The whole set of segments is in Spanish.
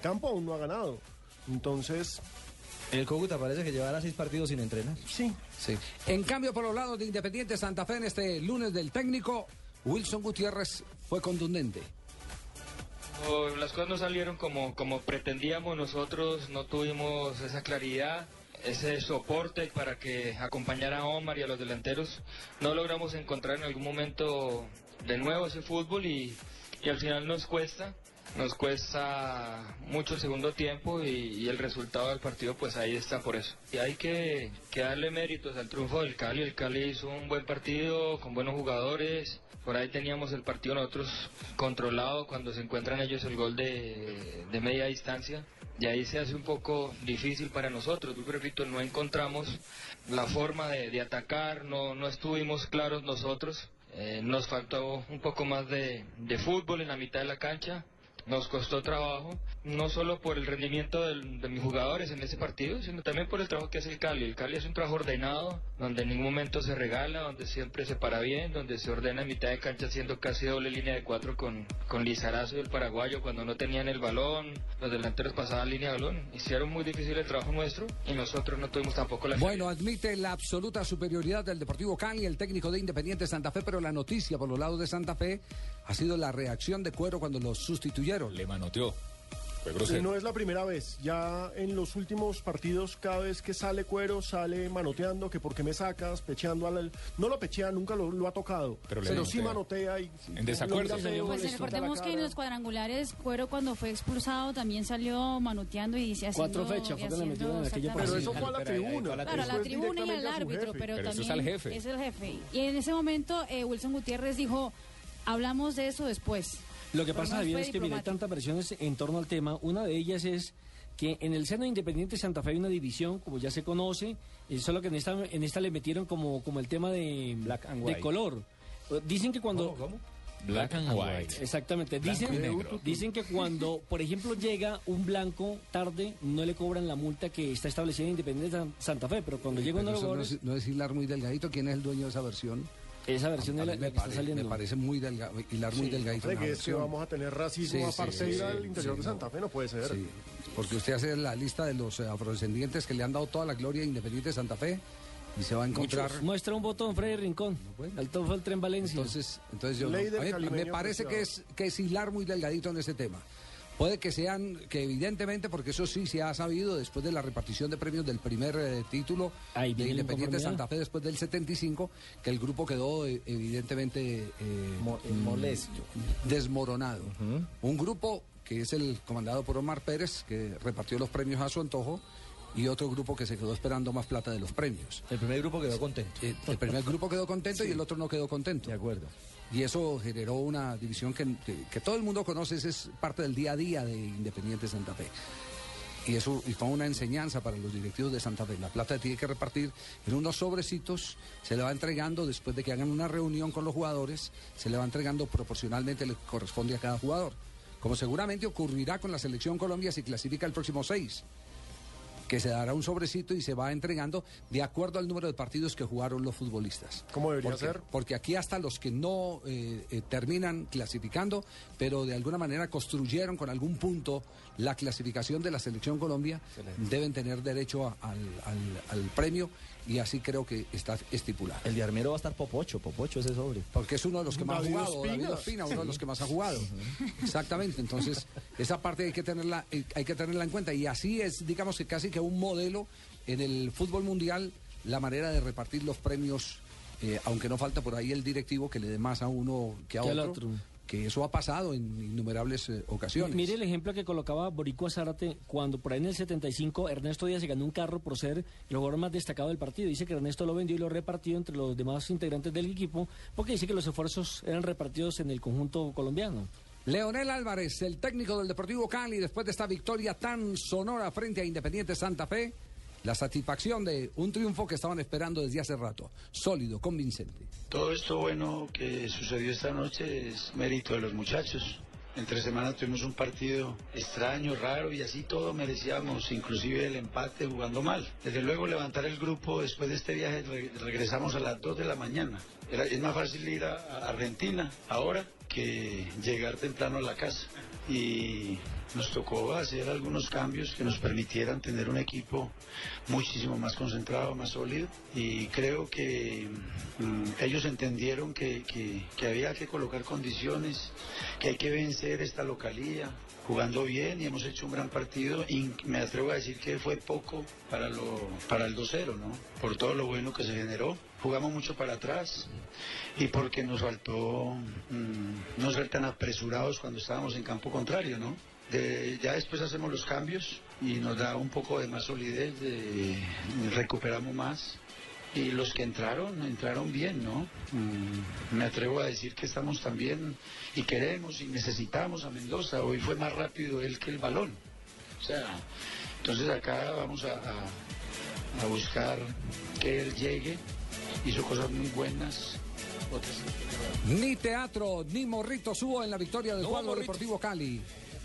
campo aún no ha ganado. Entonces, El Cúcuta parece que llevará seis partidos sin entrenar. sí. Sí. En cambio, por los lados de Independiente Santa Fe, en este lunes del técnico, Wilson Gutiérrez fue contundente. Las cosas no salieron como, como pretendíamos nosotros, no tuvimos esa claridad, ese soporte para que acompañara a Omar y a los delanteros. No logramos encontrar en algún momento de nuevo ese fútbol y, y al final nos cuesta, nos cuesta mucho el segundo tiempo y, el resultado del partido pues ahí está por eso. Y hay que, darle méritos al triunfo del Cali, el Cali hizo un buen partido con buenos jugadores, por ahí teníamos el partido nosotros controlado cuando se encuentran ellos el gol de, media distancia. Y ahí se hace un poco difícil para nosotros. Yo repito, no encontramos la forma de, atacar, no, no estuvimos claros nosotros. Eh, nos faltó un poco más de fútbol en la mitad de la cancha. Nos costó trabajo, no solo por el rendimiento del- de mis jugadores en ese partido, sino también por el trabajo que hace el Cali. El Cali es un trabajo ordenado, donde en ningún momento se regala, donde siempre se para bien, donde se ordena en mitad de cancha haciendo casi doble línea de cuatro con, con Lizarazo y el paraguayo cuando no tenían el balón, los delanteros pasaban línea de balón. Hicieron muy difícil el trabajo nuestro y nosotros no tuvimos tampoco la Bueno, admite la absoluta superioridad del Deportivo Cali, el técnico de Independiente Santa Fe, pero la noticia por los lados de Santa Fe ha sido la reacción de Cuero cuando los sustituyeron. Le manoteó. Y no es la primera vez. Ya en los últimos partidos, cada vez que sale cuero, sale manoteando, que por qué me sacas, pecheando al... No lo pechea, nunca lo, lo ha tocado. Pero Pero, le sí manotea. y... En desacuerdo. lo mira Pues recordemos que en los cuadrangulares Cuero cuando fue expulsado también salió manoteando y haciendo... Cuatro fechas fue que le metieron en aquella. Pero eso fue a la tribuna. Claro, a la tribuna y al árbitro, pero, Pero eso también es al jefe. Es el jefe. Y en ese momento eh, Wilson Gutiérrez dijo, hablamos de eso después. Lo que Pero pasa, Javier, es que mira, hay tantas versiones en torno al tema. Una de ellas es que en el seno de Independiente Santa Fe hay una división, como ya se conoce, eh, solo que en esta, en esta le metieron como, como el tema de, Black and de white. color. Eh, Dicen que cuando... Black and white. Exactamente. Blanco Dicen, negro. dicen que cuando, por ejemplo, llega un blanco tarde, no le cobran la multa que está establecida en Independiente San- Santa Fe, pero cuando llega de Pero los eso no, no es hilar muy delgadito. ¿Quién es el dueño de esa versión? Esa versión A es la, la me, que está parece, saliendo. me parece muy delgado, hilar muy delgadito. Hombre, una que es que vamos a tener racismo Sí, sí, aparte sí, al sí, interior sí, de Santa no. Fe, no puede ser. Sí, porque usted hace la lista de los eh, afrodescendientes que le han dado toda la gloria a Independiente Santa Fe y se va a encontrar. Muestra un botón, Freddy Rincón. El todo fue el tren Valencia. Entonces, entonces yo no- a mí- me parece que es, que es hilar muy delgadito en ese tema. Puede que sean, que evidentemente, porque eso sí se ha sabido después de la repartición de premios del primer eh, título Ahí de Independiente. Santa Fe después del 75, que el grupo quedó eh, evidentemente eh, Mo- molesto. desmoronado. Un grupo que es el comandado por Omar Pérez, que repartió los premios a su antojo, y otro grupo que se quedó esperando más plata de los premios. El primer grupo quedó contento. Eh, el primer grupo quedó contento y el otro no quedó contento. De acuerdo. Y eso generó una división que, que- todo el mundo conoce, es parte del día a día de Independiente Santa Fe. Y eso y fue una enseñanza para los directivos de Santa Fe. La plata tiene que repartir en unos sobrecitos, se le va entregando después de que hagan una reunión con los jugadores, se le va entregando proporcionalmente le corresponde a cada jugador. Como seguramente ocurrirá con la selección Colombia si clasifica el próximo 6 que se dará un sobrecito y se va entregando de acuerdo al número de partidos que jugaron los futbolistas. ¿Cómo debería porque, ser? Porque aquí hasta los que no eh, eh, terminan clasificando, pero de alguna manera construyeron con algún punto la clasificación de la selección Colombia, deben tener derecho a- al, al- al premio y así creo que está estipulado. El de Armero va a estar Popocho, Popocho ese sobre. Porque es uno de los que más ha jugado. David Ospina, uno de los que más ha jugado. Exactamente, entonces esa parte hay que tenerla, eh, hay que tenerla en cuenta. Y así es, digamos que casi que un modelo en el fútbol mundial, la manera de repartir los premios, eh, aunque no falta por ahí el directivo que le dé más a uno que a otro, otro. Que eso ha pasado en innumerables eh, ocasiones. Mire el ejemplo que colocaba Boricua Zárate cuando por ahí en el 75 Ernesto Díaz se ganó un carro por ser el jugador más destacado del partido. Dice que Ernesto lo vendió y lo repartió entre los demás integrantes del equipo porque dice que los esfuerzos eran repartidos en el conjunto colombiano. Leonel Álvarez, el técnico del Deportivo Cali, después de esta victoria tan sonora frente a Independiente Santa Fe, la satisfacción de un triunfo que estaban esperando desde hace rato, sólido, convincente. Todo esto bueno que sucedió esta noche es mérito de los muchachos. Entre semana tuvimos un partido extraño, raro y así todo merecíamos, inclusive el empate jugando mal. Desde luego levantar el grupo después de este viaje re- regresamos a las 2 de la mañana. Era- es más fácil ir a Argentina ahora que llegar temprano a la casa. Y nos tocó hacer algunos cambios que nos permitieran tener un equipo muchísimo más concentrado, más sólido. Y creo que mm, ellos entendieron que, que- había que colocar condiciones, que hay que vencer esta localía, jugando bien y hemos hecho un gran partido y me atrevo a decir que fue poco para, lo, para el 2-0, ¿no? Por todo lo bueno que se generó. Jugamos mucho para atrás y porque nos faltó mm, no ser tan apresurados cuando estábamos en campo contrario, ¿no? Ya después hacemos los cambios y nos da un poco de más solidez, de, recuperamos más. Y los que entraron, entraron bien, ¿no? Mm, me atrevo a decir que estamos también y queremos y necesitamos a Mendoza. Hoy fue más rápido él que el balón. O sea, entonces acá vamos a- a buscar que él llegue. Hizo cosas muy buenas. Ni teatro, ni morritos hubo en la victoria del cuadro Deportivo Cali.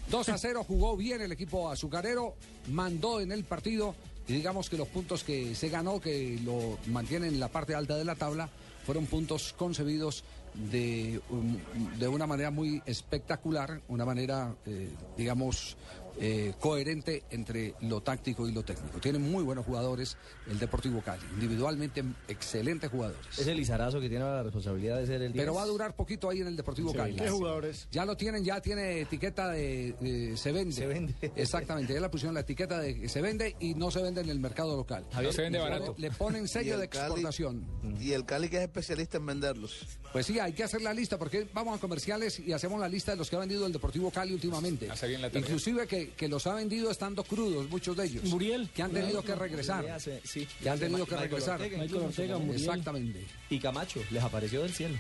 2 a 0 jugó bien el equipo azucarero, mandó en el partido y digamos que los puntos que se ganó, que lo mantienen en la parte alta de la tabla, fueron puntos concebidos de, um, de una manera muy espectacular, una manera, eh, digamos, eh, coherente entre lo táctico y lo técnico. Tienen muy buenos jugadores el Deportivo Cali, individualmente excelentes jugadores. Es el Lizarazo que tiene la responsabilidad de ser el 10. Pero va a durar poquito ahí en el Deportivo Sí, Cali. ¿Qué jugadores? Ya lo tienen, ya tiene etiqueta de, de- se vende. Se vende. Exactamente, ya le pusieron la etiqueta de que se vende y no se vende en el mercado local. No se vende Le- barato. Le ponen sello el de Cali- exportación. Y el Cali que es especialista en venderlos. Pues sí, hay que hacer la lista porque vamos a comerciales y hacemos la lista de los que ha vendido el Deportivo Cali últimamente. Hace bien la. Inclusive que, que los ha vendido estando crudos, muchos de ellos. Muriel. Que han tenido que regresar. Le hace- sí. Que han tenido que Michael regresar. Ortega. Muriel. Exactamente. Y Camacho, les apareció del cielo.